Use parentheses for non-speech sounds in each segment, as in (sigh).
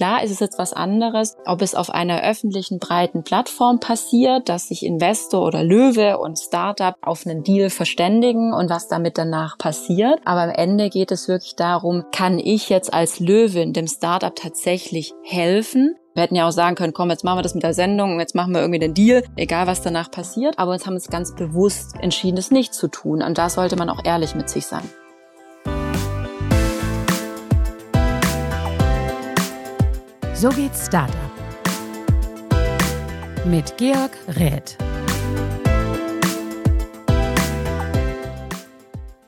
Klar ist es jetzt was anderes, ob es auf einer öffentlichen breiten Plattform passiert, dass sich Investor oder Löwe und Startup auf einen Deal verständigen und was damit danach passiert. Aber am Ende geht es wirklich darum, kann ich jetzt als Löwin dem Startup tatsächlich helfen? Wir hätten ja auch sagen können, komm, jetzt machen wir das mit der Sendung und jetzt machen wir irgendwie den Deal, egal was danach passiert. Aber uns haben es ganz bewusst entschieden, das nicht zu tun. Und da sollte man auch ehrlich mit sich sein. So geht's Startup. Mit Georg Räth.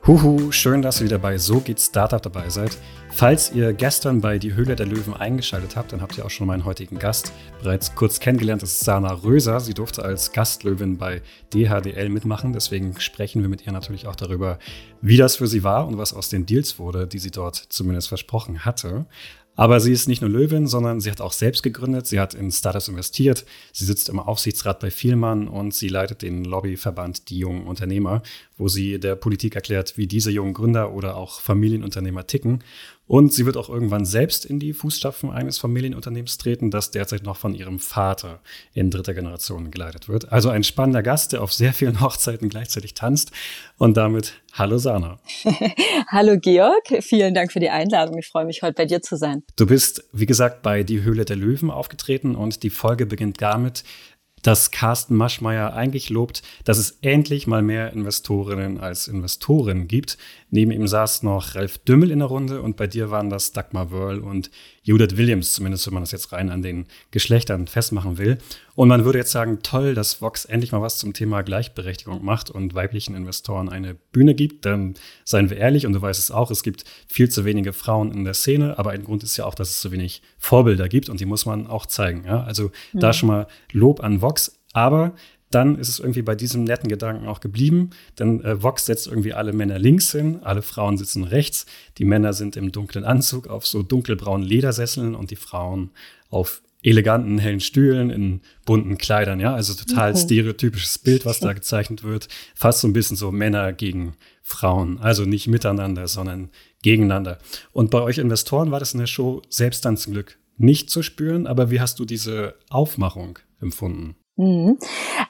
Huhu, schön, dass ihr wieder bei So geht's Startup dabei seid. Falls ihr gestern bei Die Höhle der Löwen eingeschaltet habt, dann habt ihr auch schon meinen heutigen Gast bereits kurz kennengelernt. Das ist Sana Röser. Sie durfte als Gastlöwin bei DHDL mitmachen. Deswegen sprechen wir mit ihr natürlich auch darüber, wie das für sie war und was aus den Deals wurde, die sie dort zumindest versprochen hatte. Aber sie ist nicht nur Löwin, sondern sie hat auch selbst gegründet. Sie hat in Startups investiert. Sie sitzt im Aufsichtsrat bei Vielmann und sie leitet den Lobbyverband Die Jungen Unternehmer, wo sie der Politik erklärt, wie diese jungen Gründer oder auch Familienunternehmer ticken. Und sie wird auch irgendwann selbst in die Fußstapfen eines Familienunternehmens treten, das derzeit noch von ihrem Vater in dritter Generation geleitet wird. Also ein spannender Gast, der auf sehr vielen (laughs) Hochzeiten gleichzeitig tanzt. Und damit hallo Sana. (laughs) hallo Georg, vielen Dank für die Einladung. Ich freue mich heute bei dir zu sein. Du bist, wie gesagt, bei Die Höhle der Löwen aufgetreten und die Folge beginnt damit, dass Carsten Maschmeyer eigentlich lobt, dass es endlich mal mehr Investorinnen als Investoren gibt. Neben ihm saß noch Ralf Dümmel in der Runde und bei dir waren das Dagmar Wörl und Judith Williams, zumindest wenn man das jetzt rein an den Geschlechtern festmachen will. Und man würde jetzt sagen, toll, dass Vox endlich mal was zum Thema Gleichberechtigung macht und weiblichen Investoren eine Bühne gibt. Dann seien wir ehrlich, und du weißt es auch, es gibt viel zu wenige Frauen in der Szene, aber ein Grund ist ja auch, dass es so wenig Vorbilder gibt und die muss man auch zeigen. Ja? Also mhm. da schon mal Lob an Vox. Aber dann ist es irgendwie bei diesem netten Gedanken auch geblieben, denn äh, Vox setzt irgendwie alle Männer links hin, alle Frauen sitzen rechts, die Männer sind im dunklen Anzug auf so dunkelbraunen Ledersesseln und die Frauen auf eleganten, hellen Stühlen in bunten Kleidern, ja, also total okay. stereotypisches Bild, was da gezeichnet wird, fast so ein bisschen so Männer gegen Frauen, also nicht miteinander, sondern gegeneinander. Und bei euch Investoren war das in der Show selbst dann zum Glück nicht zu spüren, aber wie hast du diese Aufmachung empfunden? Mhm.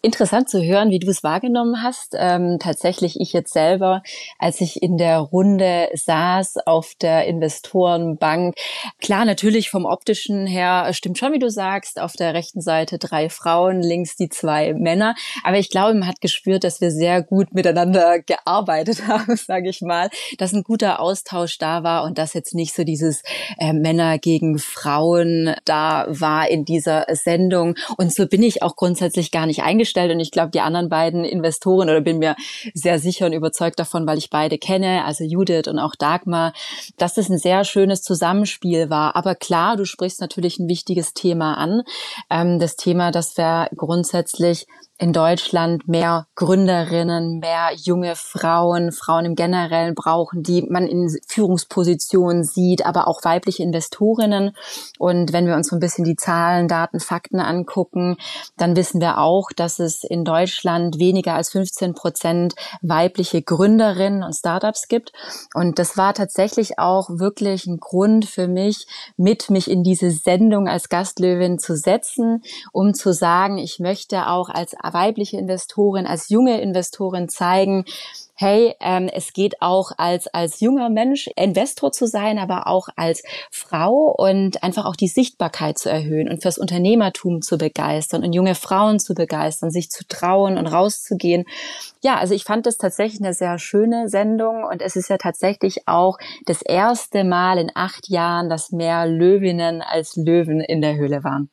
Interessant zu hören, wie du es wahrgenommen hast. Ähm, tatsächlich ich jetzt selber, als ich in der Runde saß auf der Investorenbank, klar, natürlich vom optischen her stimmt schon, wie du sagst, auf der rechten Seite drei Frauen, links die zwei Männer. Aber ich glaube, man hat gespürt, dass wir sehr gut miteinander gearbeitet (laughs) haben, sage ich mal, dass ein guter Austausch da war und dass jetzt nicht so dieses äh, Männer gegen Frauen da war in dieser Sendung. Und so bin ich auch grundsätzlich grundsätzlich gar nicht eingestellt. Und ich glaube, die anderen beiden Investoren, oder bin mir sehr sicher und überzeugt davon, weil ich beide kenne, also Judith und auch Dagmar, dass das ein sehr schönes Zusammenspiel war. Aber klar, du sprichst natürlich ein wichtiges Thema an. Ähm, das Thema, dass wir grundsätzlich in Deutschland mehr Gründerinnen, mehr junge Frauen, Frauen im Generellen brauchen, die man in Führungspositionen sieht, aber auch weibliche Investorinnen. Und wenn wir uns so ein bisschen die Zahlen, Daten, Fakten angucken, dann wissen wir auch, dass es in Deutschland weniger als 15 Prozent weibliche Gründerinnen und Startups gibt. Und das war tatsächlich auch wirklich ein Grund für mich, mit mich in diese Sendung als Gastlöwin zu setzen, um zu sagen, ich möchte auch als weibliche Investorin, als junge Investorin zeigen, hey, ähm, es geht auch als, als junger Mensch Investor zu sein, aber auch als Frau und einfach auch die Sichtbarkeit zu erhöhen und fürs Unternehmertum zu begeistern und junge Frauen zu begeistern, sich zu trauen und rauszugehen. Ja, also ich fand das tatsächlich eine sehr schöne Sendung und es ist ja tatsächlich auch das erste Mal in acht Jahren, dass mehr Löwinnen als Löwen in der Höhle waren.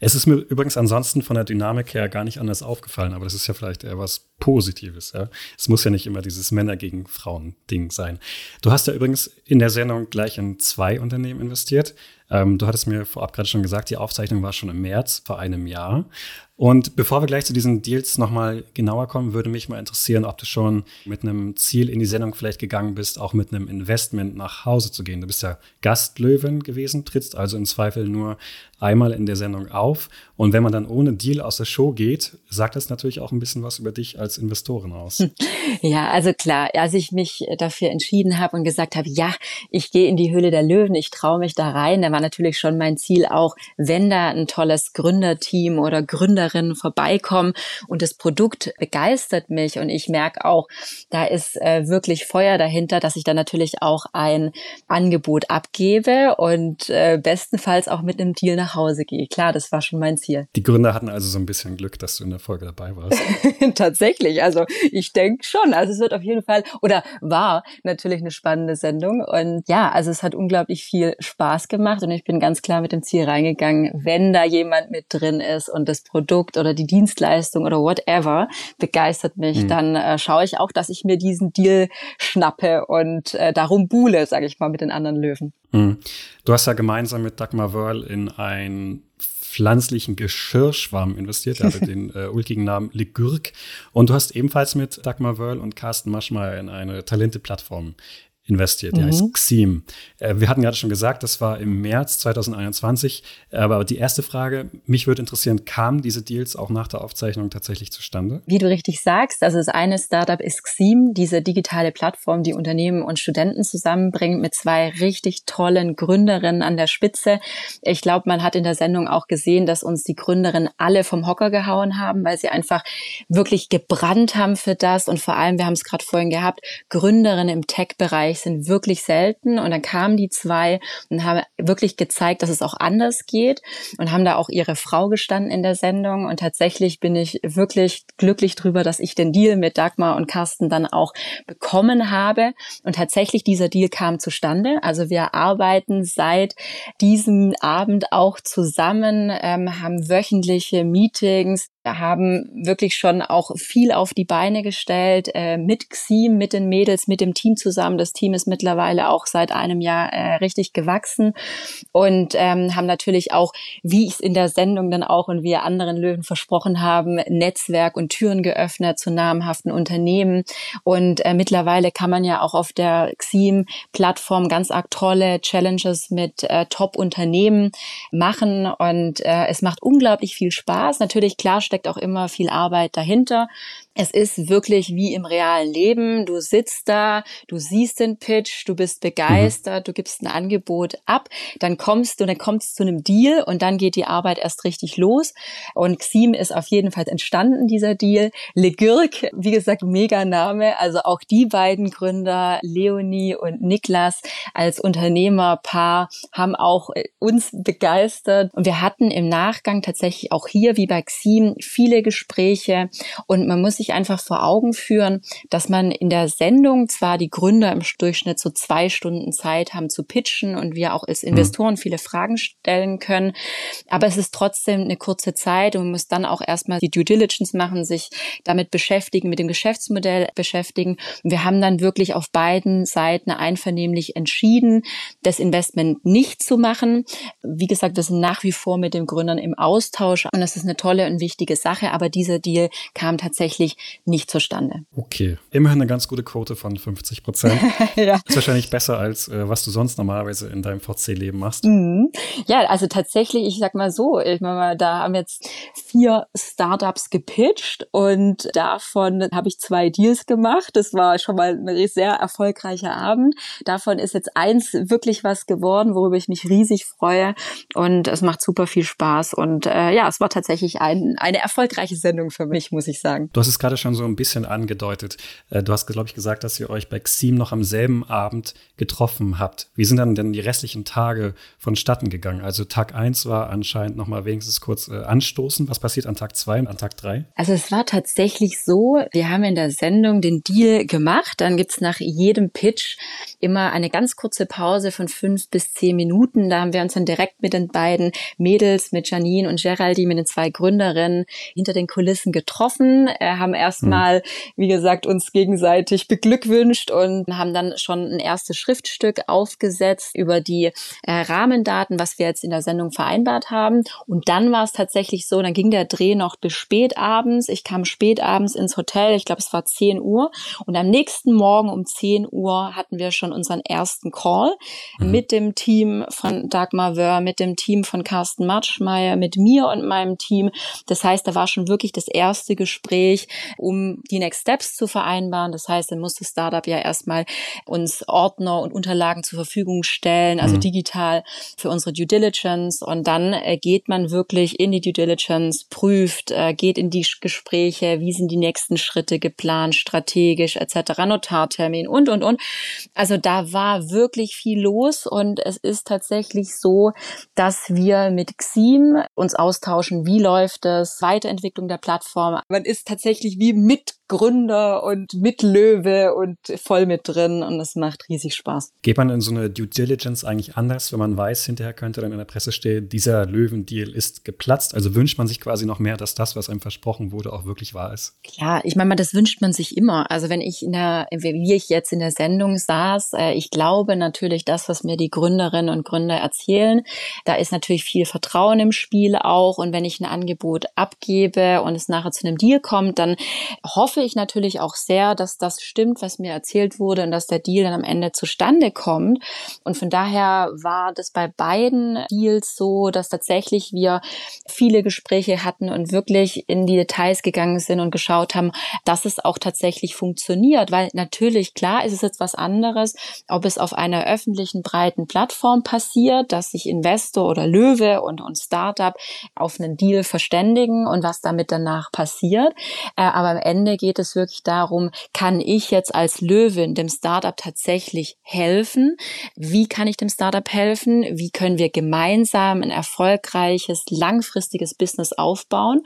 Es ist mir übrigens ansonsten von der Dynamik her gar nicht anders aufgefallen, aber das ist ja vielleicht eher was Positives. Ja? Es muss ja nicht immer dieses Männer gegen Frauen Ding sein. Du hast ja übrigens in der Sendung gleich in zwei Unternehmen investiert. Ähm, du hattest mir vorab gerade schon gesagt, die Aufzeichnung war schon im März vor einem Jahr. Und bevor wir gleich zu diesen Deals nochmal genauer kommen, würde mich mal interessieren, ob du schon mit einem Ziel in die Sendung vielleicht gegangen bist, auch mit einem Investment nach Hause zu gehen. Du bist ja Gastlöwen gewesen, trittst also im Zweifel nur einmal in der Sendung auf. Und wenn man dann ohne Deal aus der Show geht, sagt das natürlich auch ein bisschen was über dich als Investorin aus. (laughs) Ja, also klar, als ich mich dafür entschieden habe und gesagt habe, ja, ich gehe in die Höhle der Löwen, ich traue mich da rein, dann war natürlich schon mein Ziel auch, wenn da ein tolles Gründerteam oder Gründerinnen vorbeikommen und das Produkt begeistert mich und ich merke auch, da ist äh, wirklich Feuer dahinter, dass ich dann natürlich auch ein Angebot abgebe und äh, bestenfalls auch mit einem Deal nach Hause gehe. Klar, das war schon mein Ziel. Die Gründer hatten also so ein bisschen Glück, dass du in der Folge dabei warst. (laughs) Tatsächlich, also ich denke schon. Also es wird auf jeden Fall oder war natürlich eine spannende Sendung und ja, also es hat unglaublich viel Spaß gemacht und ich bin ganz klar mit dem Ziel reingegangen, wenn da jemand mit drin ist und das Produkt oder die Dienstleistung oder whatever begeistert mich, mhm. dann äh, schaue ich auch, dass ich mir diesen Deal schnappe und äh, darum buhle, sage ich mal, mit den anderen Löwen. Mhm. Du hast ja gemeinsam mit Dagmar Wörl in ein pflanzlichen Geschirrschwamm investiert. Er hatte (laughs) den äh, ulkigen Namen Ligürk. Und du hast ebenfalls mit Dagmar Wörl und Carsten Maschmeyer in eine Talente-Plattform investiert, die mhm. heißt Xim. Äh, wir hatten ja schon gesagt, das war im März 2021. Aber die erste Frage, mich würde interessieren, kamen diese Deals auch nach der Aufzeichnung tatsächlich zustande? Wie du richtig sagst, also das eine Startup ist Xim, diese digitale Plattform, die Unternehmen und Studenten zusammenbringt mit zwei richtig tollen Gründerinnen an der Spitze. Ich glaube, man hat in der Sendung auch gesehen, dass uns die Gründerinnen alle vom Hocker gehauen haben, weil sie einfach wirklich gebrannt haben für das und vor allem, wir haben es gerade vorhin gehabt, Gründerinnen im Tech-Bereich Bereich sind wirklich selten. Und dann kamen die zwei und haben wirklich gezeigt, dass es auch anders geht und haben da auch ihre Frau gestanden in der Sendung. Und tatsächlich bin ich wirklich glücklich drüber, dass ich den Deal mit Dagmar und Carsten dann auch bekommen habe. Und tatsächlich dieser Deal kam zustande. Also wir arbeiten seit diesem Abend auch zusammen, ähm, haben wöchentliche Meetings, haben wirklich schon auch viel auf die Beine gestellt, äh, mit Xim, mit den Mädels, mit dem Team zusammen. Das Team ist mittlerweile auch seit einem Jahr äh, richtig gewachsen und ähm, haben natürlich auch, wie ich es in der Sendung dann auch und wir anderen Löwen versprochen haben, Netzwerk und Türen geöffnet zu namhaften Unternehmen. Und äh, mittlerweile kann man ja auch auf der Xim-Plattform ganz arg tolle Challenges mit äh, Top-Unternehmen machen und äh, es macht unglaublich viel Spaß. Natürlich klar steckt auch immer viel Arbeit dahinter. Es ist wirklich wie im realen Leben. Du sitzt da, du siehst den Pitch, du bist begeistert, du gibst ein Angebot ab, dann kommst du, dann kommst zu einem Deal und dann geht die Arbeit erst richtig los. Und Xim ist auf jeden Fall entstanden, dieser Deal. Legürk, wie gesagt, mega Name. Also auch die beiden Gründer, Leonie und Niklas, als Unternehmerpaar, haben auch äh, uns begeistert. Und wir hatten im Nachgang tatsächlich auch hier, wie bei Xim, viele Gespräche und man muss sich einfach vor Augen führen, dass man in der Sendung zwar die Gründer im Durchschnitt so zwei Stunden Zeit haben zu pitchen und wir auch als mhm. Investoren viele Fragen stellen können, aber es ist trotzdem eine kurze Zeit und man muss dann auch erstmal die Due Diligence machen, sich damit beschäftigen, mit dem Geschäftsmodell beschäftigen. Und wir haben dann wirklich auf beiden Seiten einvernehmlich entschieden, das Investment nicht zu machen. Wie gesagt, wir sind nach wie vor mit den Gründern im Austausch und das ist eine tolle und wichtige Sache, aber dieser Deal kam tatsächlich nicht zustande. Okay, immerhin eine ganz gute Quote von 50 Prozent. (laughs) ja. Ist wahrscheinlich besser als äh, was du sonst normalerweise in deinem VC-Leben machst. Mhm. Ja, also tatsächlich, ich sag mal so, ich meine, da haben jetzt vier Startups gepitcht und davon habe ich zwei Deals gemacht. Das war schon mal ein sehr erfolgreicher Abend. Davon ist jetzt eins wirklich was geworden, worüber ich mich riesig freue und es macht super viel Spaß und äh, ja, es war tatsächlich ein, eine erfolgreiche Sendung für mich, muss ich sagen. Du hast es gerade schon so ein bisschen angedeutet. Äh, du hast, glaube ich, gesagt, dass ihr euch bei Xim noch am selben Abend getroffen habt. Wie sind dann denn die restlichen Tage vonstatten gegangen? Also Tag 1 war anscheinend noch mal wenigstens kurz äh, anstoßen. Was passiert an Tag 2 und an Tag 3? Also es war tatsächlich so, wir haben in der Sendung den Deal gemacht. Dann gibt es nach jedem Pitch immer eine ganz kurze Pause von fünf bis zehn Minuten. Da haben wir uns dann direkt mit den beiden Mädels, mit Janine und Geraldine, mit den zwei Gründerinnen hinter den Kulissen getroffen, äh, haben haben erstmal, wie gesagt, uns gegenseitig beglückwünscht und haben dann schon ein erstes Schriftstück aufgesetzt über die äh, Rahmendaten, was wir jetzt in der Sendung vereinbart haben. Und dann war es tatsächlich so, dann ging der Dreh noch bis spät abends. Ich kam spät abends ins Hotel, ich glaube, es war 10 Uhr. Und am nächsten Morgen um 10 Uhr hatten wir schon unseren ersten Call mhm. mit dem Team von Dagmar Wörr, mit dem Team von Carsten Matschmeier, mit mir und meinem Team. Das heißt, heißt, da war schon wirklich das erste Gespräch, um die Next Steps zu vereinbaren. Das heißt, dann muss das Startup ja erstmal uns Ordner und Unterlagen zur Verfügung stellen, also mhm. digital für unsere Due Diligence. Und dann äh, geht man wirklich in die Due Diligence, prüft, äh, geht in die Gespräche, wie sind die nächsten Schritte geplant, strategisch etc., Notartermin und, und, und. Also da war wirklich viel los und es ist tatsächlich so, dass wir mit Xim uns austauschen, wie läuft es, Weiterentwicklung der Plattform. Man ist tatsächlich wie Mitgründer und Mitlöwe und voll mit drin und es macht riesig Spaß. Geht man in so eine Due Diligence eigentlich anders, wenn man weiß, hinterher könnte dann in der Presse stehen, dieser Löwendeal ist geplatzt? Also wünscht man sich quasi noch mehr, dass das, was einem versprochen wurde, auch wirklich wahr ist? Klar, ich meine, das wünscht man sich immer. Also wenn ich in der, wie ich jetzt in der Sendung saß, äh, ich glaube natürlich das, was mir die Gründerinnen und Gründer erzählen, da ist natürlich viel Vertrauen im Spiel auch. Und wenn ich ein Angebot abgebe und es nachher zu einem Deal kommt, dann hoffe ich natürlich auch sehr, dass das stimmt, was mir erzählt wurde und dass der Deal dann am Ende zustande kommt. Und von daher war das bei beiden Deals so, dass tatsächlich wir viele Gespräche hatten und wirklich in die Details gegangen sind und geschaut haben, dass es auch tatsächlich funktioniert. Weil natürlich, klar, ist es jetzt was anderes, ob es auf einer öffentlichen breiten Plattform passiert, dass sich Investor oder Löwe und, und Startup auf einen Deal verständigen und was damit danach passiert. Äh, aber am Ende geht es wirklich darum, kann ich jetzt als Löwin dem Startup tatsächlich helfen? Wie kann ich dem Startup helfen? Wie können wir gemeinsam ein erfolgreiches, langfristiges Business aufbauen?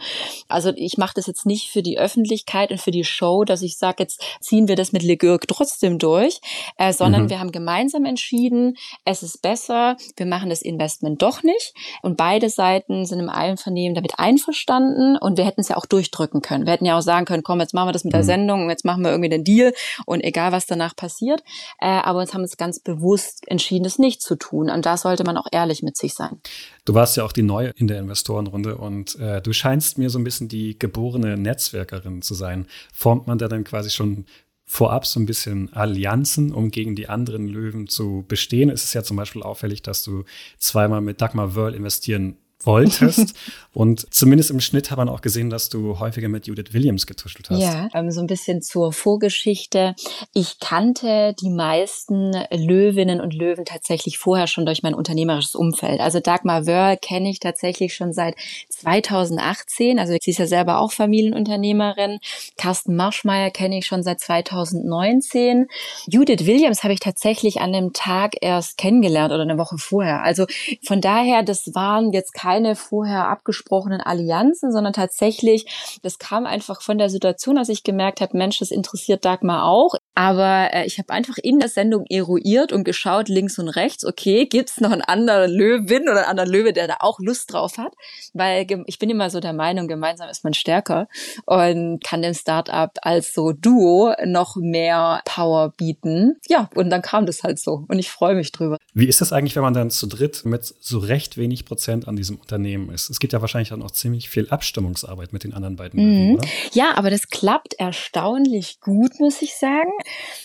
Also ich mache das jetzt nicht für die Öffentlichkeit und für die Show, dass ich sage, jetzt ziehen wir das mit Legürk trotzdem durch, äh, sondern mhm. wir haben gemeinsam entschieden, es ist besser, wir machen das Investment doch nicht. Und beide Seiten sind im Einvernehmen damit einverstanden und wir hätten es ja auch durchdrücken können. Wir hätten ja auch sagen können, komm, jetzt machen wir das mit der mhm. Sendung und jetzt machen wir irgendwie den Deal und egal, was danach passiert. Äh, aber uns haben uns ganz bewusst entschieden, es nicht zu tun. Und da sollte man auch ehrlich mit sich sein. Du warst ja auch die Neue in der Investorenrunde und äh, du scheinst mir so ein bisschen die geborene Netzwerkerin zu sein. Formt man da dann quasi schon vorab so ein bisschen Allianzen, um gegen die anderen Löwen zu bestehen. Es ist ja zum Beispiel auffällig, dass du zweimal mit Dagmar Wörl investieren wolltest. (laughs) und zumindest im Schnitt hat man auch gesehen, dass du häufiger mit Judith Williams getuschelt hast. Ja, ähm, so ein bisschen zur Vorgeschichte. Ich kannte die meisten Löwinnen und Löwen tatsächlich vorher schon durch mein unternehmerisches Umfeld. Also Dagmar Wörl kenne ich tatsächlich schon seit 2018. Also sie ist ja selber auch Familienunternehmerin. Carsten Marschmeier kenne ich schon seit 2019. Judith Williams habe ich tatsächlich an dem Tag erst kennengelernt oder eine Woche vorher. Also von daher, das waren jetzt keine keine vorher abgesprochenen Allianzen, sondern tatsächlich, das kam einfach von der Situation, dass ich gemerkt habe, Mensch, das interessiert Dagmar auch. Aber äh, ich habe einfach in der Sendung eruiert und geschaut, links und rechts, okay, gibt's noch einen anderen Löwin oder einen anderen Löwe, der da auch Lust drauf hat? Weil ich bin immer so der Meinung, gemeinsam ist man stärker und kann dem Startup als so Duo noch mehr Power bieten. Ja, und dann kam das halt so und ich freue mich drüber. Wie ist das eigentlich, wenn man dann zu dritt mit so recht wenig Prozent an diesem Unternehmen ist. Es gibt ja wahrscheinlich dann auch ziemlich viel Abstimmungsarbeit mit den anderen beiden mhm. oder? Ja, aber das klappt erstaunlich gut, muss ich sagen.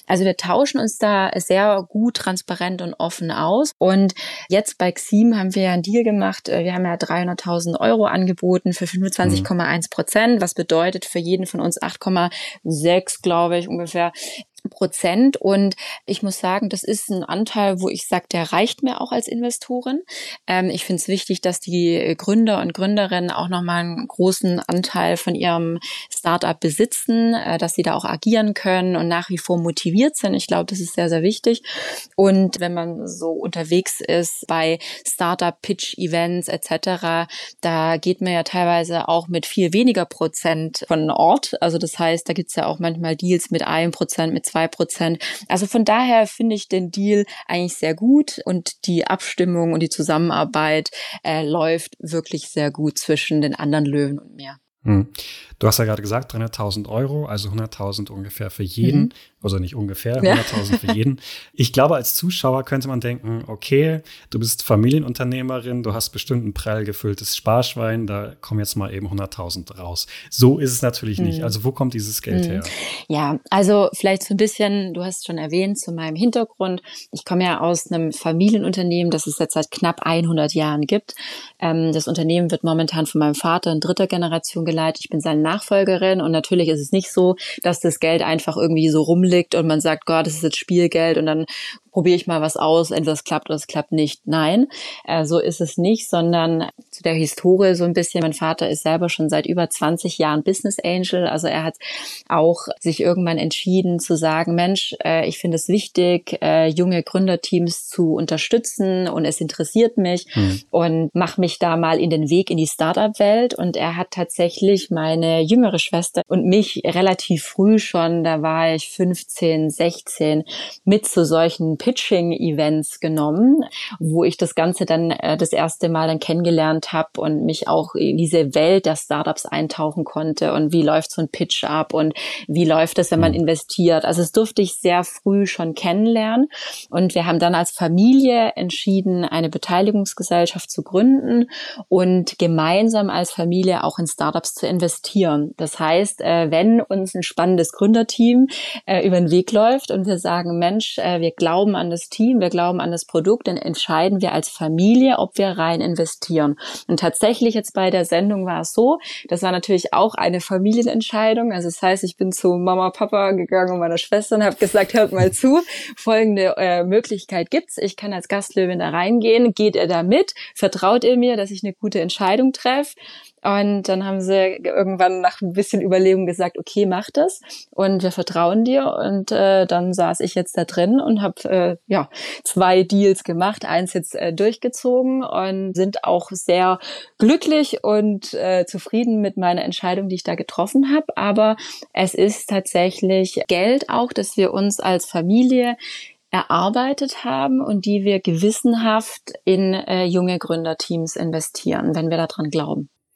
Also wir tauschen uns da sehr gut, transparent und offen aus. Und jetzt bei Xim haben wir ja einen Deal gemacht. Wir haben ja 300.000 Euro angeboten für 25,1 Prozent, was bedeutet für jeden von uns 8,6, glaube ich, ungefähr Prozent. Und ich muss sagen, das ist ein Anteil, wo ich sage, der reicht mir auch als Investorin. Ähm, ich finde es wichtig, dass die Gründer und Gründerinnen auch nochmal einen großen Anteil von ihrem Startup besitzen, äh, dass sie da auch agieren können und nach wie vor motiviert sind. Ich glaube, das ist sehr, sehr wichtig. Und wenn man so unterwegs ist bei Startup-Pitch-Events etc., da geht man ja teilweise auch mit viel weniger Prozent von Ort. Also das heißt, da gibt's ja auch manchmal Deals mit einem Prozent, mit zwei Prozent. Also von daher finde ich den Deal eigentlich sehr gut und die Abstimmung und die Zusammenarbeit äh, läuft wirklich sehr gut zwischen den anderen Löwen und mir. Hm. Du hast ja gerade gesagt, 300.000 Euro, also 100.000 ungefähr für jeden. Mhm. Also nicht ungefähr, 100.000 ja. für jeden. Ich glaube, als Zuschauer könnte man denken, okay, du bist Familienunternehmerin, du hast bestimmt ein prall gefülltes Sparschwein, da kommen jetzt mal eben 100.000 raus. So ist es natürlich nicht. Also wo kommt dieses Geld mhm. her? Ja, also vielleicht so ein bisschen, du hast schon erwähnt, zu meinem Hintergrund. Ich komme ja aus einem Familienunternehmen, das es jetzt seit knapp 100 Jahren gibt. Ähm, das Unternehmen wird momentan von meinem Vater in dritter Generation geleitet, ich bin seine Nachfolgerin und natürlich ist es nicht so, dass das Geld einfach irgendwie so rumliegt und man sagt, Gott, das ist jetzt Spielgeld und dann probiere ich mal was aus, entweder es klappt oder es klappt nicht. Nein, äh, so ist es nicht, sondern zu der Historie so ein bisschen. Mein Vater ist selber schon seit über 20 Jahren Business Angel. Also er hat auch sich irgendwann entschieden zu sagen, Mensch, äh, ich finde es wichtig, äh, junge Gründerteams zu unterstützen und es interessiert mich mhm. und mach mich da mal in den Weg in die Startup-Welt. Und er hat tatsächlich meine jüngere Schwester und mich relativ früh schon, da war ich 15, 16, mit zu solchen Pitching-Events genommen, wo ich das Ganze dann äh, das erste Mal dann kennengelernt habe und mich auch in diese Welt der Startups eintauchen konnte und wie läuft so ein Pitch ab und wie läuft es, wenn man mhm. investiert. Also es durfte ich sehr früh schon kennenlernen und wir haben dann als Familie entschieden, eine Beteiligungsgesellschaft zu gründen und gemeinsam als Familie auch in Startups zu investieren. Das heißt, äh, wenn uns ein spannendes Gründerteam äh, über den Weg läuft und wir sagen, Mensch, äh, wir glauben glauben an das Team, wir glauben an das Produkt, dann entscheiden wir als Familie, ob wir rein investieren. Und tatsächlich jetzt bei der Sendung war es so, das war natürlich auch eine Familienentscheidung. Also das heißt, ich bin zu Mama, Papa gegangen und meiner Schwester und habe gesagt, hört mal zu, folgende äh, Möglichkeit gibt's. Ich kann als Gastlöwin da reingehen. Geht ihr da mit? Vertraut ihr mir, dass ich eine gute Entscheidung treffe? Und dann haben sie irgendwann nach ein bisschen Überlegung gesagt, okay, mach das und wir vertrauen dir. Und äh, dann saß ich jetzt da drin und habe äh, ja zwei Deals gemacht, eins jetzt äh, durchgezogen und sind auch sehr glücklich und äh, zufrieden mit meiner Entscheidung, die ich da getroffen habe. Aber es ist tatsächlich Geld auch, dass wir uns als Familie erarbeitet haben und die wir gewissenhaft in äh, junge Gründerteams investieren, wenn wir daran glauben.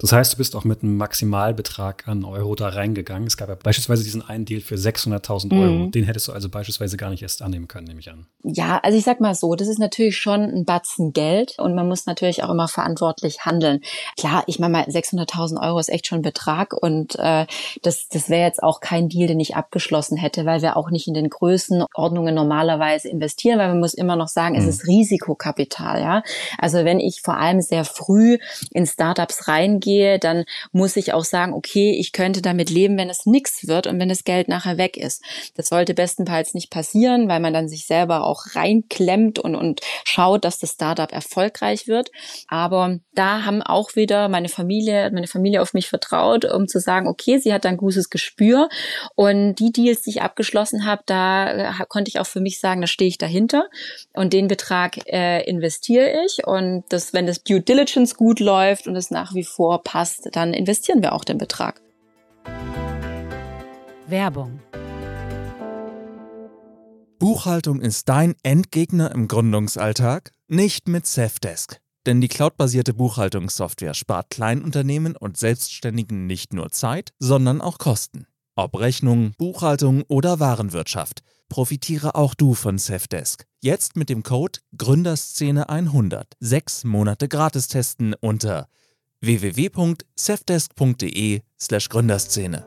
Das heißt, du bist auch mit einem Maximalbetrag an Euro da reingegangen. Es gab ja beispielsweise diesen einen Deal für 600.000 Euro. Mhm. Den hättest du also beispielsweise gar nicht erst annehmen können, nehme ich an. Ja, also ich sag mal so, das ist natürlich schon ein Batzen Geld und man muss natürlich auch immer verantwortlich handeln. Klar, ich meine mal, 600.000 Euro ist echt schon ein Betrag und äh, das, das wäre jetzt auch kein Deal, den ich abgeschlossen hätte, weil wir auch nicht in den Größenordnungen normalerweise investieren, weil man muss immer noch sagen, mhm. es ist Risikokapital, ja. Also wenn ich vor allem sehr früh in Startups reingehe, gehe, dann muss ich auch sagen, okay, ich könnte damit leben, wenn es nichts wird und wenn das Geld nachher weg ist. Das sollte bestenfalls nicht passieren, weil man dann sich selber auch reinklemmt und, und schaut, dass das Startup erfolgreich wird. Aber da haben auch wieder meine Familie, meine Familie auf mich vertraut, um zu sagen, okay, sie hat ein gutes Gespür und die Deals, die ich abgeschlossen habe, da äh, konnte ich auch für mich sagen, da stehe ich dahinter und den Betrag äh, investiere ich und das, wenn das Due Diligence gut läuft und es nach wie vor passt, dann investieren wir auch den Betrag. Werbung. Buchhaltung ist dein Endgegner im Gründungsalltag? Nicht mit Safdesk. Denn die cloudbasierte Buchhaltungssoftware spart Kleinunternehmen und Selbstständigen nicht nur Zeit, sondern auch Kosten. Ob Rechnung, Buchhaltung oder Warenwirtschaft, profitiere auch du von Safdesk. Jetzt mit dem Code Gründerszene100 sechs Monate gratis testen unter www.safdesk.de slash Gründerszene.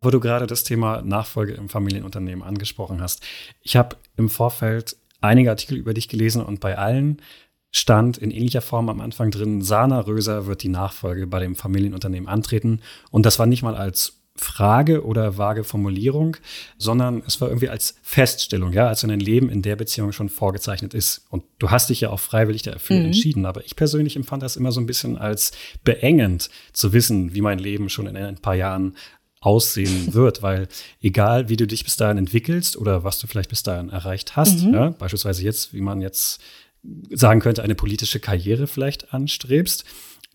Wo du gerade das Thema Nachfolge im Familienunternehmen angesprochen hast. Ich habe im Vorfeld einige Artikel über dich gelesen und bei allen stand in ähnlicher Form am Anfang drin, Sana Röser wird die Nachfolge bei dem Familienunternehmen antreten. Und das war nicht mal als Frage oder vage Formulierung, sondern es war irgendwie als Feststellung, ja, als wenn ein Leben in der Beziehung schon vorgezeichnet ist. Und du hast dich ja auch freiwillig dafür mhm. entschieden. Aber ich persönlich empfand das immer so ein bisschen als beengend zu wissen, wie mein Leben schon in ein paar Jahren aussehen (laughs) wird, weil egal wie du dich bis dahin entwickelst oder was du vielleicht bis dahin erreicht hast, mhm. ja, beispielsweise jetzt, wie man jetzt sagen könnte, eine politische Karriere vielleicht anstrebst,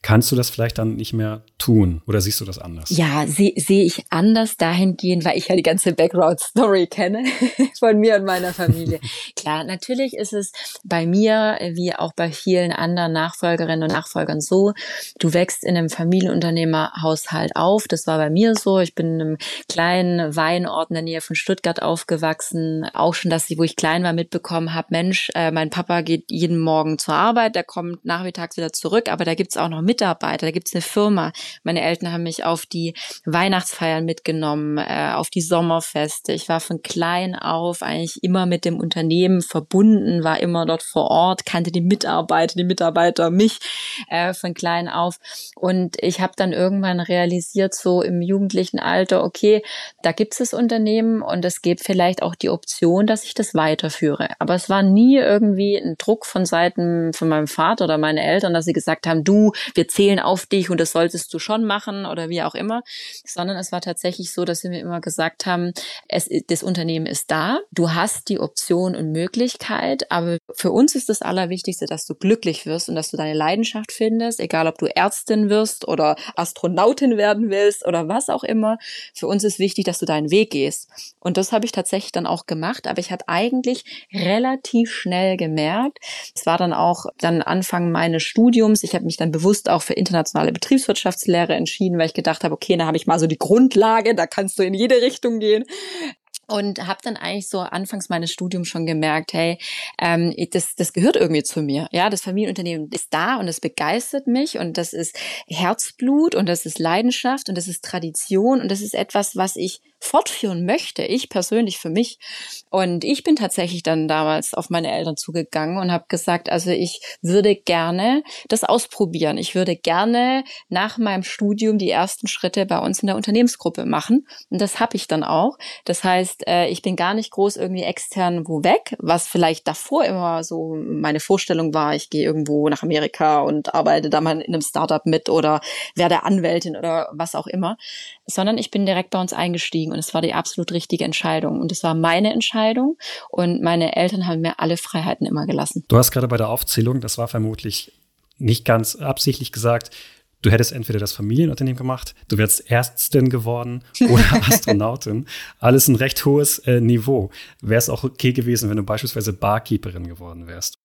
kannst du das vielleicht dann nicht mehr tun oder siehst du das anders? Ja, sehe seh ich anders dahingehend, weil ich ja die ganze Background-Story kenne (laughs) von mir und meiner Familie. (laughs) Klar, natürlich ist es bei mir wie auch bei vielen anderen Nachfolgerinnen und Nachfolgern so, du wächst in einem Familienunternehmerhaushalt auf. Das war bei mir so. Ich bin in einem kleinen Weinort in der Nähe von Stuttgart aufgewachsen. Auch schon, dass ich, wo ich klein war, mitbekommen habe, Mensch, äh, mein Papa geht jeden Morgen zur Arbeit, der kommt nachmittags wieder zurück, aber da gibt's auch noch mit Mitarbeiter, da gibt's eine Firma. Meine Eltern haben mich auf die Weihnachtsfeiern mitgenommen, äh, auf die Sommerfeste. Ich war von klein auf eigentlich immer mit dem Unternehmen verbunden, war immer dort vor Ort, kannte die Mitarbeiter, die Mitarbeiter mich äh, von klein auf. Und ich habe dann irgendwann realisiert, so im jugendlichen Alter, okay, da gibt es Unternehmen und es gibt vielleicht auch die Option, dass ich das weiterführe. Aber es war nie irgendwie ein Druck von Seiten von meinem Vater oder meinen Eltern, dass sie gesagt haben, du, wir zählen auf dich und das solltest du schon machen oder wie auch immer, sondern es war tatsächlich so, dass mir immer gesagt haben, es, das Unternehmen ist da, du hast die Option und Möglichkeit, aber für uns ist das Allerwichtigste, dass du glücklich wirst und dass du deine Leidenschaft findest, egal ob du Ärztin wirst oder Astronautin werden willst oder was auch immer. Für uns ist wichtig, dass du deinen Weg gehst. Und das habe ich tatsächlich dann auch gemacht, aber ich habe eigentlich relativ schnell gemerkt, es war dann auch dann Anfang meines Studiums, ich habe mich dann bewusst auch für internationale Betriebswirtschaftslehre entschieden, weil ich gedacht habe, okay, da habe ich mal so die Grundlage, da kannst du in jede Richtung gehen und habe dann eigentlich so anfangs meines Studiums schon gemerkt, hey, ähm, das, das gehört irgendwie zu mir. Ja, das Familienunternehmen ist da und es begeistert mich und das ist Herzblut und das ist Leidenschaft und das ist Tradition und das ist etwas, was ich fortführen möchte, ich persönlich für mich. Und ich bin tatsächlich dann damals auf meine Eltern zugegangen und habe gesagt, also ich würde gerne das ausprobieren. Ich würde gerne nach meinem Studium die ersten Schritte bei uns in der Unternehmensgruppe machen. Und das habe ich dann auch. Das heißt, äh, ich bin gar nicht groß irgendwie extern wo weg, was vielleicht davor immer so meine Vorstellung war, ich gehe irgendwo nach Amerika und arbeite da mal in einem Startup mit oder werde Anwältin oder was auch immer, sondern ich bin direkt bei uns eingestiegen und es war die absolut richtige Entscheidung. Und es war meine Entscheidung und meine Eltern haben mir alle Freiheiten immer gelassen. Du hast gerade bei der Aufzählung, das war vermutlich nicht ganz absichtlich gesagt, Du hättest entweder das Familienunternehmen gemacht, du wärst Ärztin geworden (laughs) oder Astronautin. Alles ein recht hohes äh, Niveau. Wäre es auch okay gewesen, wenn du beispielsweise Barkeeperin geworden wärst?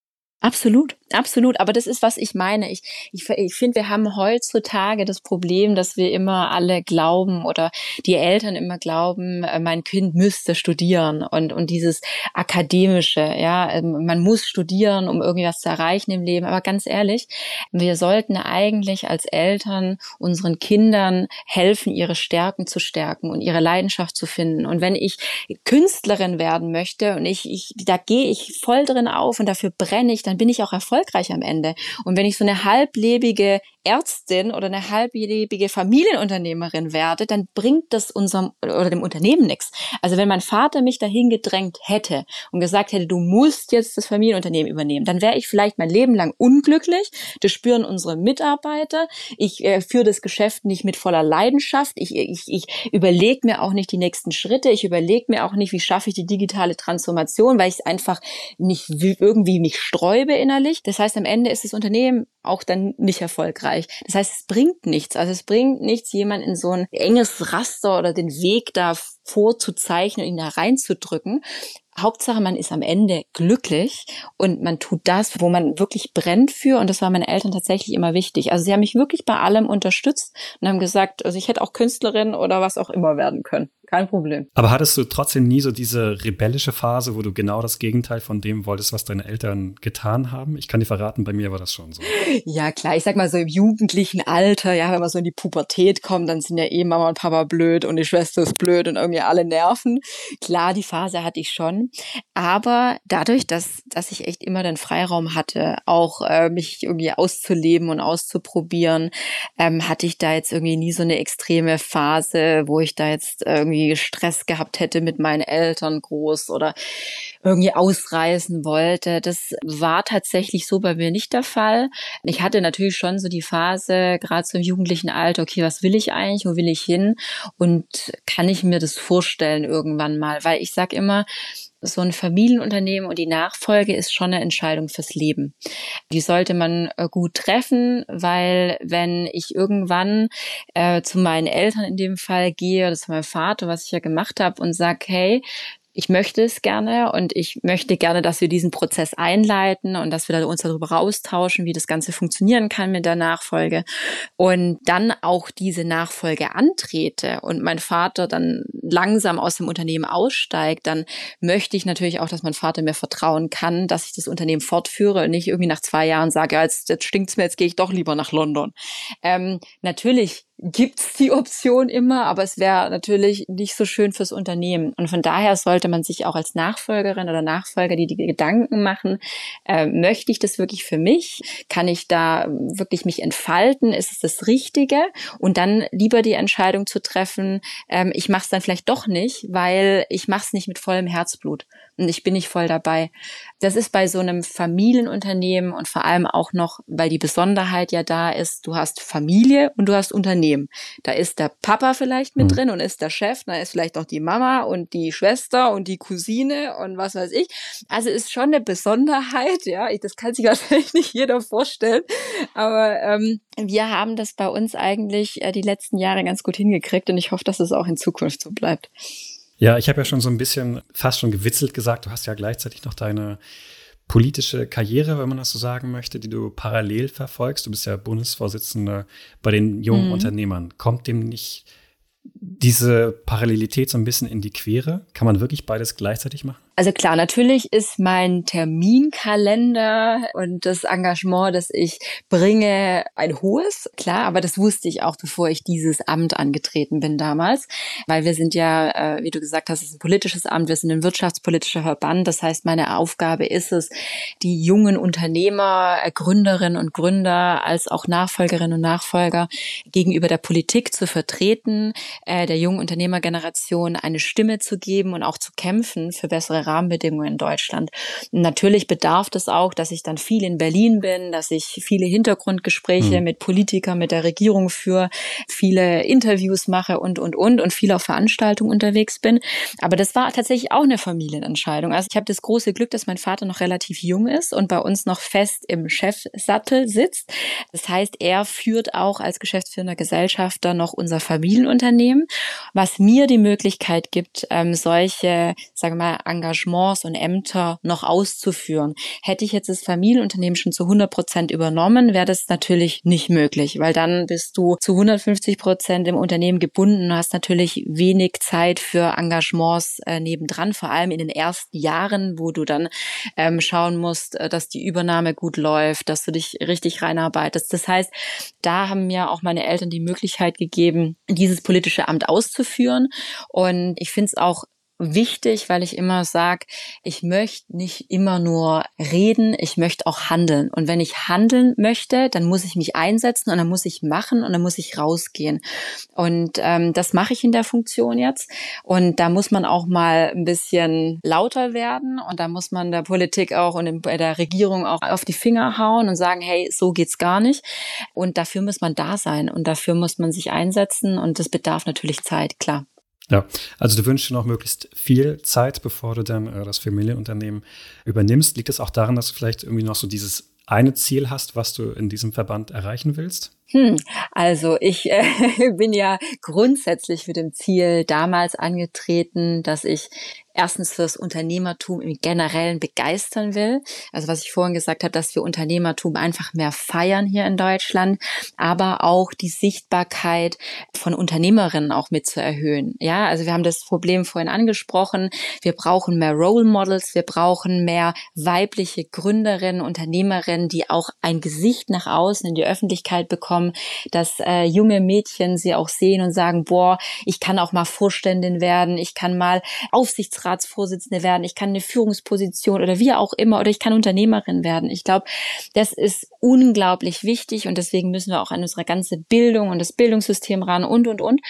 Absolut, absolut. Aber das ist, was ich meine. Ich, ich, ich finde, wir haben heutzutage das Problem, dass wir immer alle glauben oder die Eltern immer glauben, äh, mein Kind müsste studieren und, und dieses akademische, ja, ähm, man muss studieren, um irgendwas zu erreichen im Leben. Aber ganz ehrlich, wir sollten eigentlich als Eltern unseren Kindern helfen, ihre Stärken zu stärken und ihre Leidenschaft zu finden. Und wenn ich Künstlerin werden möchte und ich, ich da gehe ich voll drin auf und dafür brenne ich, dann bin ich auch erfolgreich am Ende. Und wenn ich so eine halblebige Ärztin oder eine halblebige Familienunternehmerin werde, dann bringt das unserem oder dem Unternehmen nichts. Also wenn mein Vater mich dahin gedrängt hätte und gesagt hätte, du musst jetzt das Familienunternehmen übernehmen, dann wäre ich vielleicht mein Leben lang unglücklich. Das spüren unsere Mitarbeiter. Ich äh, führe das Geschäft nicht mit voller Leidenschaft. Ich, ich, ich überlege mir auch nicht die nächsten Schritte. Ich überlege mir auch nicht, wie schaffe ich die digitale Transformation, weil ich es einfach nicht irgendwie mich sträube innerlich. Das heißt, am Ende ist das Unternehmen auch dann nicht erfolgreich. Das heißt, es bringt nichts. Also es bringt nichts, jemand in so ein enges Raster oder den Weg da vorzuzeichnen und ihn da reinzudrücken. Hauptsache, man ist am Ende glücklich und man tut das, wo man wirklich brennt für. Und das war meinen Eltern tatsächlich immer wichtig. Also sie haben mich wirklich bei allem unterstützt und haben gesagt, also ich hätte auch Künstlerin oder was auch immer werden können kein Problem. Aber hattest du trotzdem nie so diese rebellische Phase, wo du genau das Gegenteil von dem wolltest, was deine Eltern getan haben? Ich kann dir verraten, bei mir war das schon so. Ja, klar, ich sag mal so im jugendlichen Alter, ja, wenn man so in die Pubertät kommt, dann sind ja eh Mama und Papa blöd und die Schwester ist blöd und irgendwie alle nerven. Klar, die Phase hatte ich schon. Aber dadurch, dass, dass ich echt immer den Freiraum hatte, auch äh, mich irgendwie auszuleben und auszuprobieren, ähm, hatte ich da jetzt irgendwie nie so eine extreme Phase, wo ich da jetzt irgendwie irgendwie Stress gehabt hätte mit meinen Eltern groß oder irgendwie ausreißen wollte. Das war tatsächlich so bei mir nicht der Fall. Ich hatte natürlich schon so die Phase, gerade so im jugendlichen Alter, okay, was will ich eigentlich, wo will ich hin und kann ich mir das vorstellen irgendwann mal? Weil ich sag immer, so ein Familienunternehmen und die Nachfolge ist schon eine Entscheidung fürs Leben. Die sollte man äh, gut treffen, weil wenn ich irgendwann äh, zu meinen Eltern in dem Fall gehe oder zu meinem Vater, was ich ja gemacht habe, und sag, hey, ich möchte es gerne und ich möchte gerne, dass wir diesen Prozess einleiten und dass wir uns darüber austauschen, wie das Ganze funktionieren kann mit der Nachfolge und dann auch diese Nachfolge antrete und mein Vater dann langsam aus dem Unternehmen aussteigt, dann möchte ich natürlich auch, dass mein Vater mir vertrauen kann, dass ich das Unternehmen fortführe und nicht irgendwie nach zwei Jahren sage, ja, jetzt, jetzt stinkt's mir, jetzt gehe ich doch lieber nach London. Ähm, natürlich gibt's die Option immer, aber es wäre natürlich nicht so schön fürs Unternehmen. Und von daher sollte man sich auch als Nachfolgerin oder Nachfolger die, die Gedanken machen, äh, möchte ich das wirklich für mich? Kann ich da wirklich mich entfalten? Ist es das Richtige? Und dann lieber die Entscheidung zu treffen, ähm, ich mache es dann vielleicht doch nicht, weil ich mache es nicht mit vollem Herzblut und ich bin nicht voll dabei. Das ist bei so einem Familienunternehmen und vor allem auch noch, weil die Besonderheit ja da ist, du hast Familie und du hast Unternehmen. Da ist der Papa vielleicht mit mhm. drin und ist der Chef, da ist vielleicht noch die Mama und die Schwester und die Cousine und was weiß ich. Also ist schon eine Besonderheit, ja. Das kann sich (laughs) wahrscheinlich nicht jeder vorstellen. Aber ähm, wir haben das bei uns eigentlich äh, die letzten Jahre ganz gut hingekriegt und ich hoffe, dass es auch in Zukunft so bleibt. Ja, ich habe ja schon so ein bisschen fast schon gewitzelt gesagt, du hast ja gleichzeitig noch deine politische Karriere, wenn man das so sagen möchte, die du parallel verfolgst. Du bist ja Bundesvorsitzende bei den jungen mhm. Unternehmern. Kommt dem nicht diese Parallelität so ein bisschen in die Quere? Kann man wirklich beides gleichzeitig machen? Also klar, natürlich ist mein Terminkalender und das Engagement, das ich bringe, ein hohes, klar, aber das wusste ich auch, bevor ich dieses Amt angetreten bin damals, weil wir sind ja, äh, wie du gesagt hast, es ist ein politisches Amt, wir sind ein wirtschaftspolitischer Verband, das heißt, meine Aufgabe ist es, die jungen Unternehmer, äh, Gründerinnen und Gründer als auch Nachfolgerinnen und Nachfolger gegenüber der Politik zu vertreten, äh, der jungen Unternehmergeneration eine Stimme zu geben und auch zu kämpfen für bessere Rahmenbedingungen in Deutschland. natürlich bedarf es auch, dass ich dann viel in Berlin bin, dass ich viele Hintergrundgespräche mhm. mit Politikern, mit der Regierung führe, viele Interviews mache und, und, und und viel auf Veranstaltungen unterwegs bin. Aber das war tatsächlich auch eine Familienentscheidung. Also ich habe das große Glück, dass mein Vater noch relativ jung ist und bei uns noch fest im Chefsattel sitzt. Das heißt, er führt auch als geschäftsführender Gesellschafter noch unser Familienunternehmen, was mir die Möglichkeit gibt, ähm, solche, sagen wir mal, Engagements und Ämter noch auszuführen. Hätte ich jetzt das Familienunternehmen schon zu 100 Prozent übernommen, wäre das natürlich nicht möglich, weil dann bist du zu 150 Prozent im Unternehmen gebunden und hast natürlich wenig Zeit für Engagements äh, nebendran, vor allem in den ersten Jahren, wo du dann ähm, schauen musst, äh, dass die Übernahme gut läuft, dass du dich richtig reinarbeitest. Das heißt, da haben mir auch meine Eltern die Möglichkeit gegeben, dieses politische Amt auszuführen. Und ich finde es auch wichtig, weil ich immer sage, ich möchte nicht immer nur reden, ich möchte auch handeln. Und wenn ich handeln möchte, dann muss ich mich einsetzen und dann muss ich machen und dann muss ich rausgehen. Und ähm, das mache ich in der Funktion jetzt. Und da muss man auch mal ein bisschen lauter werden und da muss man der Politik auch und der Regierung auch auf die Finger hauen und sagen, hey, so geht's gar nicht. Und dafür muss man da sein und dafür muss man sich einsetzen und das bedarf natürlich Zeit, klar. Ja, also du wünschst dir noch möglichst viel Zeit, bevor du dann äh, das Familienunternehmen übernimmst. Liegt es auch daran, dass du vielleicht irgendwie noch so dieses eine Ziel hast, was du in diesem Verband erreichen willst? Hm, also ich äh, (laughs) bin ja grundsätzlich mit dem Ziel damals angetreten, dass ich erstens fürs Unternehmertum im Generellen begeistern will. Also was ich vorhin gesagt habe, dass wir Unternehmertum einfach mehr feiern hier in Deutschland, aber auch die Sichtbarkeit von Unternehmerinnen auch mit zu erhöhen. Ja, also wir haben das Problem vorhin angesprochen. Wir brauchen mehr Role Models. Wir brauchen mehr weibliche Gründerinnen, Unternehmerinnen, die auch ein Gesicht nach außen in die Öffentlichkeit bekommen, dass äh, junge Mädchen sie auch sehen und sagen, boah, ich kann auch mal Vorständin werden. Ich kann mal Aufsichts Aufsichtsratsvorsitzende werden, ich kann eine Führungsposition oder wie auch immer oder ich kann Unternehmerin werden. Ich glaube, das ist unglaublich wichtig und deswegen müssen wir auch an unsere ganze Bildung und das Bildungssystem ran und und und.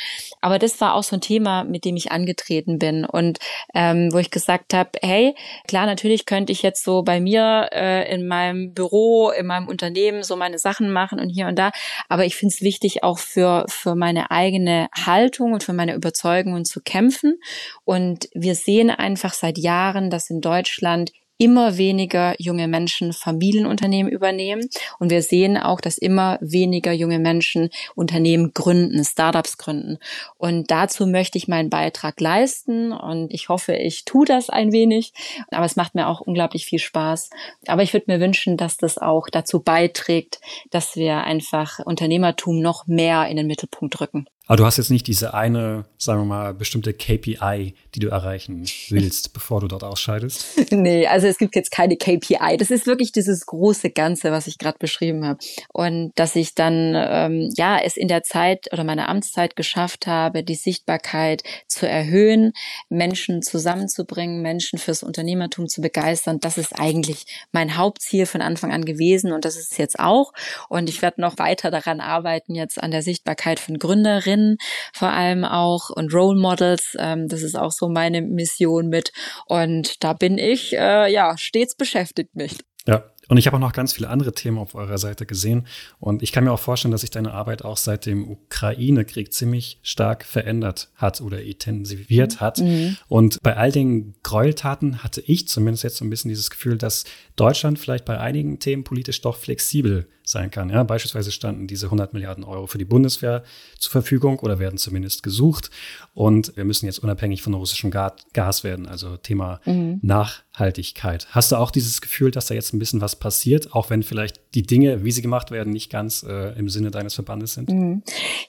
Aber das war auch so ein Thema, mit dem ich angetreten bin und ähm, wo ich gesagt habe, hey, klar, natürlich könnte ich jetzt so bei mir äh, in meinem Büro, in meinem Unternehmen so meine Sachen machen und hier und da, aber ich finde es wichtig auch für für meine eigene Haltung und für meine Überzeugungen zu kämpfen. Und wir sehen einfach seit Jahren, dass in Deutschland immer weniger junge Menschen Familienunternehmen übernehmen. Und wir sehen auch, dass immer weniger junge Menschen Unternehmen gründen, Startups gründen. Und dazu möchte ich meinen Beitrag leisten. Und ich hoffe, ich tue das ein wenig. Aber es macht mir auch unglaublich viel Spaß. Aber ich würde mir wünschen, dass das auch dazu beiträgt, dass wir einfach Unternehmertum noch mehr in den Mittelpunkt rücken. Aber du hast jetzt nicht diese eine, sagen wir mal, bestimmte KPI, die du erreichen willst, (laughs) bevor du dort ausscheidest? Nee, also es gibt jetzt keine KPI. Das ist wirklich dieses große Ganze, was ich gerade beschrieben habe. Und dass ich dann ähm, ja es in der Zeit oder meiner Amtszeit geschafft habe, die Sichtbarkeit zu erhöhen, Menschen zusammenzubringen, Menschen fürs Unternehmertum zu begeistern, das ist eigentlich mein Hauptziel von Anfang an gewesen und das ist es jetzt auch. Und ich werde noch weiter daran arbeiten, jetzt an der Sichtbarkeit von Gründerinnen Mentorinnen vor allem auch und Role Models. Ähm, das ist auch so meine Mission mit. Und da bin ich äh, ja stets beschäftigt mich. Ja, und ich habe auch noch ganz viele andere Themen auf eurer Seite gesehen. Und ich kann mir auch vorstellen, dass sich deine Arbeit auch seit dem Ukraine-Krieg ziemlich stark verändert hat oder intensiviert hat. Mhm. Und bei all den Gräueltaten hatte ich zumindest jetzt so ein bisschen dieses Gefühl, dass Deutschland vielleicht bei einigen Themen politisch doch flexibel sein kann. Ja, beispielsweise standen diese 100 Milliarden Euro für die Bundeswehr zur Verfügung oder werden zumindest gesucht. Und wir müssen jetzt unabhängig von russischem Gas werden, also Thema mhm. Nachhaltigkeit. Hast du auch dieses Gefühl, dass da jetzt ein bisschen was passiert, auch wenn vielleicht die Dinge, wie sie gemacht werden, nicht ganz äh, im Sinne deines Verbandes sind? Mhm.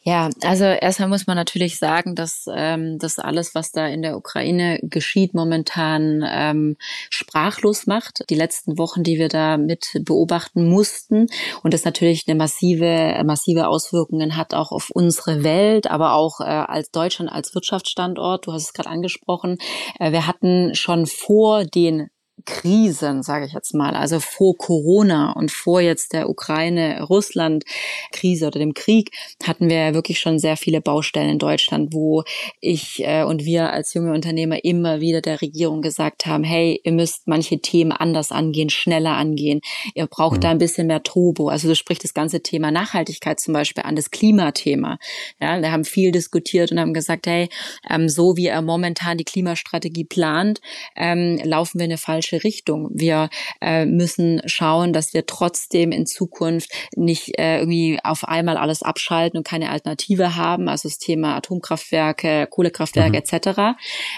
Ja, also erstmal muss man natürlich sagen, dass ähm, das alles, was da in der Ukraine geschieht, momentan ähm, sprachlos macht. Die letzten Wochen, die wir da mit beobachten mussten und das natürlich eine massive, massive Auswirkungen hat auch auf unsere Welt, aber auch äh, als Deutschland als Wirtschaftsstandort. Du hast es gerade angesprochen. Äh, wir hatten schon vor den Krisen, sage ich jetzt mal, also vor Corona und vor jetzt der Ukraine-Russland-Krise oder dem Krieg, hatten wir ja wirklich schon sehr viele Baustellen in Deutschland, wo ich äh, und wir als junge Unternehmer immer wieder der Regierung gesagt haben, hey, ihr müsst manche Themen anders angehen, schneller angehen, ihr braucht mhm. da ein bisschen mehr Turbo. Also du sprichst das ganze Thema Nachhaltigkeit zum Beispiel an, das Klimathema. Ja, wir haben viel diskutiert und haben gesagt, hey, ähm, so wie er momentan die Klimastrategie plant, ähm, laufen wir eine falsche falsche Richtung. Wir äh, müssen schauen, dass wir trotzdem in Zukunft nicht äh, irgendwie auf einmal alles abschalten und keine Alternative haben, also das Thema Atomkraftwerke, Kohlekraftwerke mhm. etc.,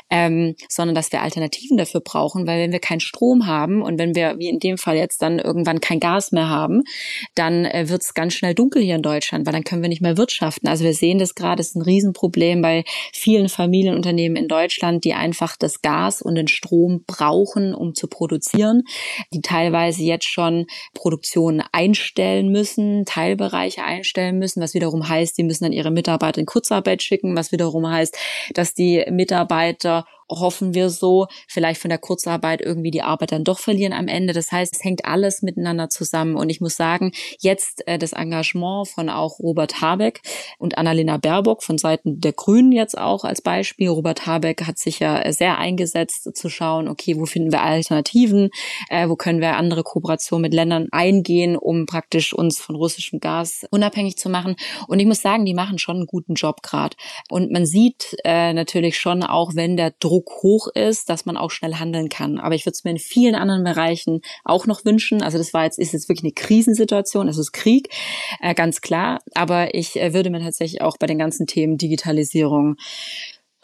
ähm, sondern dass wir Alternativen dafür brauchen, weil wenn wir keinen Strom haben und wenn wir, wie in dem Fall jetzt, dann irgendwann kein Gas mehr haben, dann äh, wird es ganz schnell dunkel hier in Deutschland, weil dann können wir nicht mehr wirtschaften. Also wir sehen das gerade, es ist ein Riesenproblem bei vielen Familienunternehmen in Deutschland, die einfach das Gas und den Strom brauchen, um zu produzieren, die teilweise jetzt schon Produktionen einstellen müssen, Teilbereiche einstellen müssen, was wiederum heißt, die müssen dann ihre Mitarbeiter in Kurzarbeit schicken, was wiederum heißt, dass die Mitarbeiter hoffen wir so, vielleicht von der Kurzarbeit irgendwie die Arbeit dann doch verlieren am Ende. Das heißt, es hängt alles miteinander zusammen. Und ich muss sagen, jetzt äh, das Engagement von auch Robert Habeck und Annalena Baerbock von Seiten der Grünen jetzt auch als Beispiel. Robert Habeck hat sich ja sehr eingesetzt zu schauen, okay, wo finden wir Alternativen, äh, wo können wir andere Kooperationen mit Ländern eingehen, um praktisch uns von russischem Gas unabhängig zu machen. Und ich muss sagen, die machen schon einen guten Job gerade. Und man sieht äh, natürlich schon auch, wenn der Druck Druck hoch ist, dass man auch schnell handeln kann. Aber ich würde es mir in vielen anderen Bereichen auch noch wünschen. Also das war jetzt, ist jetzt wirklich eine Krisensituation, es ist Krieg, äh, ganz klar. Aber ich äh, würde mir tatsächlich auch bei den ganzen Themen Digitalisierung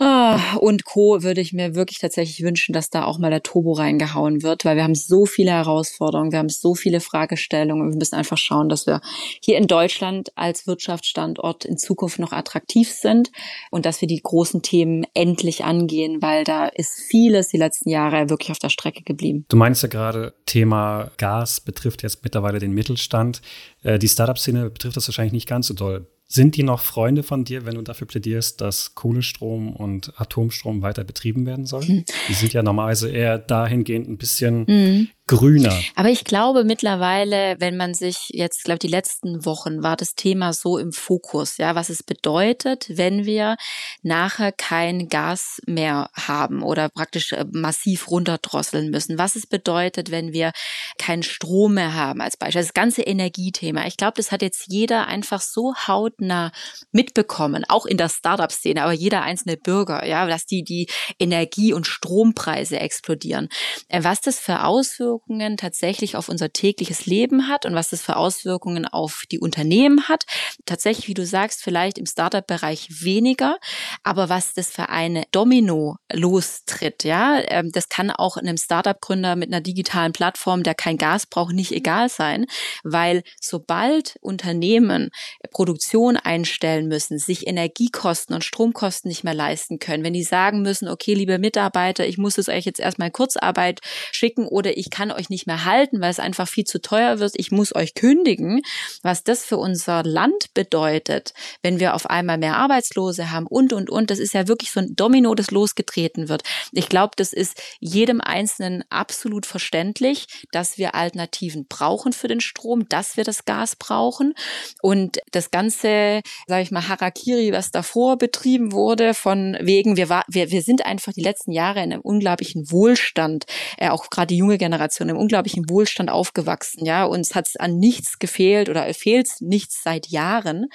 und Co. würde ich mir wirklich tatsächlich wünschen, dass da auch mal der Turbo reingehauen wird, weil wir haben so viele Herausforderungen, wir haben so viele Fragestellungen und wir müssen einfach schauen, dass wir hier in Deutschland als Wirtschaftsstandort in Zukunft noch attraktiv sind und dass wir die großen Themen endlich angehen, weil da ist vieles die letzten Jahre wirklich auf der Strecke geblieben. Du meinst ja gerade, Thema Gas betrifft jetzt mittlerweile den Mittelstand. Äh, die Startup-Szene betrifft das wahrscheinlich nicht ganz so doll. Sind die noch Freunde von dir, wenn du dafür plädierst, dass Kohlestrom und Atomstrom weiter betrieben werden sollen? Mhm. Die sind ja normalerweise eher dahingehend ein bisschen mhm grüner. Aber ich glaube mittlerweile, wenn man sich jetzt, ich glaube, die letzten Wochen war das Thema so im Fokus, ja, was es bedeutet, wenn wir nachher kein Gas mehr haben oder praktisch äh, massiv runterdrosseln müssen. Was es bedeutet, wenn wir keinen Strom mehr haben als Beispiel. Das ganze Energiethema. Ich glaube, das hat jetzt jeder einfach so hautnah mitbekommen, auch in der Startup-Szene, aber jeder einzelne Bürger, ja, dass die, die Energie- und Strompreise explodieren. Äh, was das für Auswirkungen Auswirkungen tatsächlich auf unser tägliches Leben hat und was das für Auswirkungen auf die Unternehmen hat. Tatsächlich, wie du sagst, vielleicht im Startup-Bereich weniger, aber was das für eine Domino lostritt, ja, ähm, das kann auch einem Startup-Gründer mit einer digitalen Plattform, der kein Gas braucht, nicht egal sein, weil sobald Unternehmen Produktion einstellen müssen, sich Energiekosten und Stromkosten nicht mehr leisten können, wenn die sagen müssen, okay, liebe Mitarbeiter, ich muss es euch jetzt erstmal Kurzarbeit schicken oder ich kann euch nicht mehr halten, weil es einfach viel zu teuer wird, ich muss euch kündigen, was das für unser Land bedeutet, wenn wir auf einmal mehr Arbeitslose haben und, und, und, das ist ja wirklich so ein Domino, das losgetreten wird. Ich glaube, das ist jedem Einzelnen absolut verständlich, dass wir Alternativen brauchen für den Strom, dass wir das Gas brauchen. Und das ganze, sage ich mal, Harakiri, was davor betrieben wurde, von wegen, wir, war, wir, wir sind einfach die letzten Jahre in einem unglaublichen Wohlstand, äh, auch gerade die junge Generation Generation im unglaublichen Wohlstand aufgewachsen, ja. Uns hat es an nichts gefehlt oder fehlt nichts seit Jahren.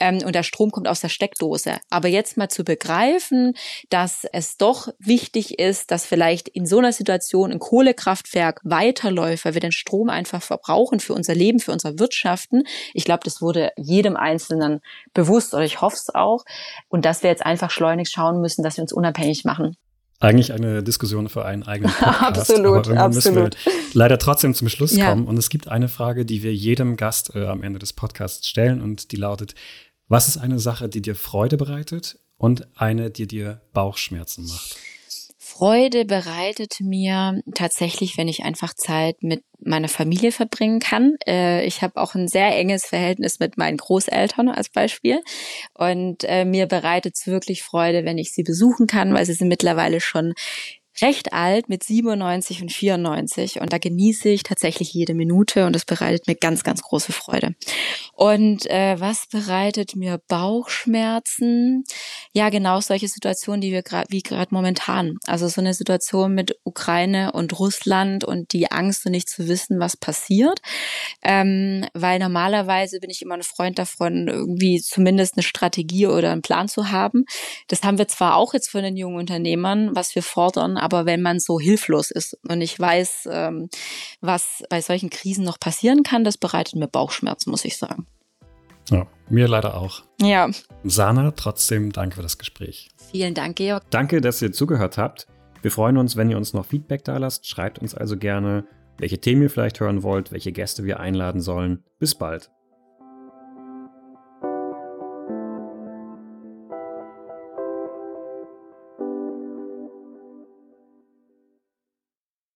Ähm, und der Strom kommt aus der Steckdose. Aber jetzt mal zu begreifen, dass es doch wichtig ist, dass vielleicht in so einer Situation ein Kohlekraftwerk weiterläuft, weil wir den Strom einfach verbrauchen für unser Leben, für unsere Wirtschaften. Ich glaube, das wurde jedem Einzelnen bewusst oder ich hoffe es auch. Und dass wir jetzt einfach schleunig schauen müssen, dass wir uns unabhängig machen. Eigentlich eine Diskussion für einen eigenen (laughs) Podcast. absolut, absolut. müssen wir leider trotzdem zum Schluss ja. kommen. Und es gibt eine Frage, die wir jedem Gast äh, am Ende des Podcasts stellen und die lautet, was ist eine Sache, die dir Freude bereitet und eine, die dir Bauchschmerzen macht? Freude bereitet mir tatsächlich, wenn ich einfach Zeit mit meiner Familie verbringen kann. Äh, ich habe auch ein sehr enges Verhältnis mit meinen Großeltern als Beispiel. Und äh, mir bereitet es wirklich Freude, wenn ich sie besuchen kann, weil sie sind mittlerweile schon recht alt mit 97 und 94 und da genieße ich tatsächlich jede Minute und das bereitet mir ganz, ganz große Freude. Und äh, was bereitet mir Bauchschmerzen? Ja, genau solche Situationen, die wir gerade wie gerade momentan. Also so eine Situation mit Ukraine und Russland und die Angst und nicht zu wissen, was passiert. Ähm, weil normalerweise bin ich immer ein Freund davon, irgendwie zumindest eine Strategie oder einen Plan zu haben. Das haben wir zwar auch jetzt von den jungen Unternehmern, was wir fordern, aber wenn man so hilflos ist und ich weiß, ähm, was bei solchen Krisen noch passieren kann, das bereitet mir Bauchschmerzen, muss ich sagen. Ja, mir leider auch. Ja. Sana, trotzdem danke für das Gespräch. Vielen Dank, Georg. Danke, dass ihr zugehört habt. Wir freuen uns, wenn ihr uns noch Feedback da lasst. Schreibt uns also gerne, welche Themen ihr vielleicht hören wollt, welche Gäste wir einladen sollen. Bis bald.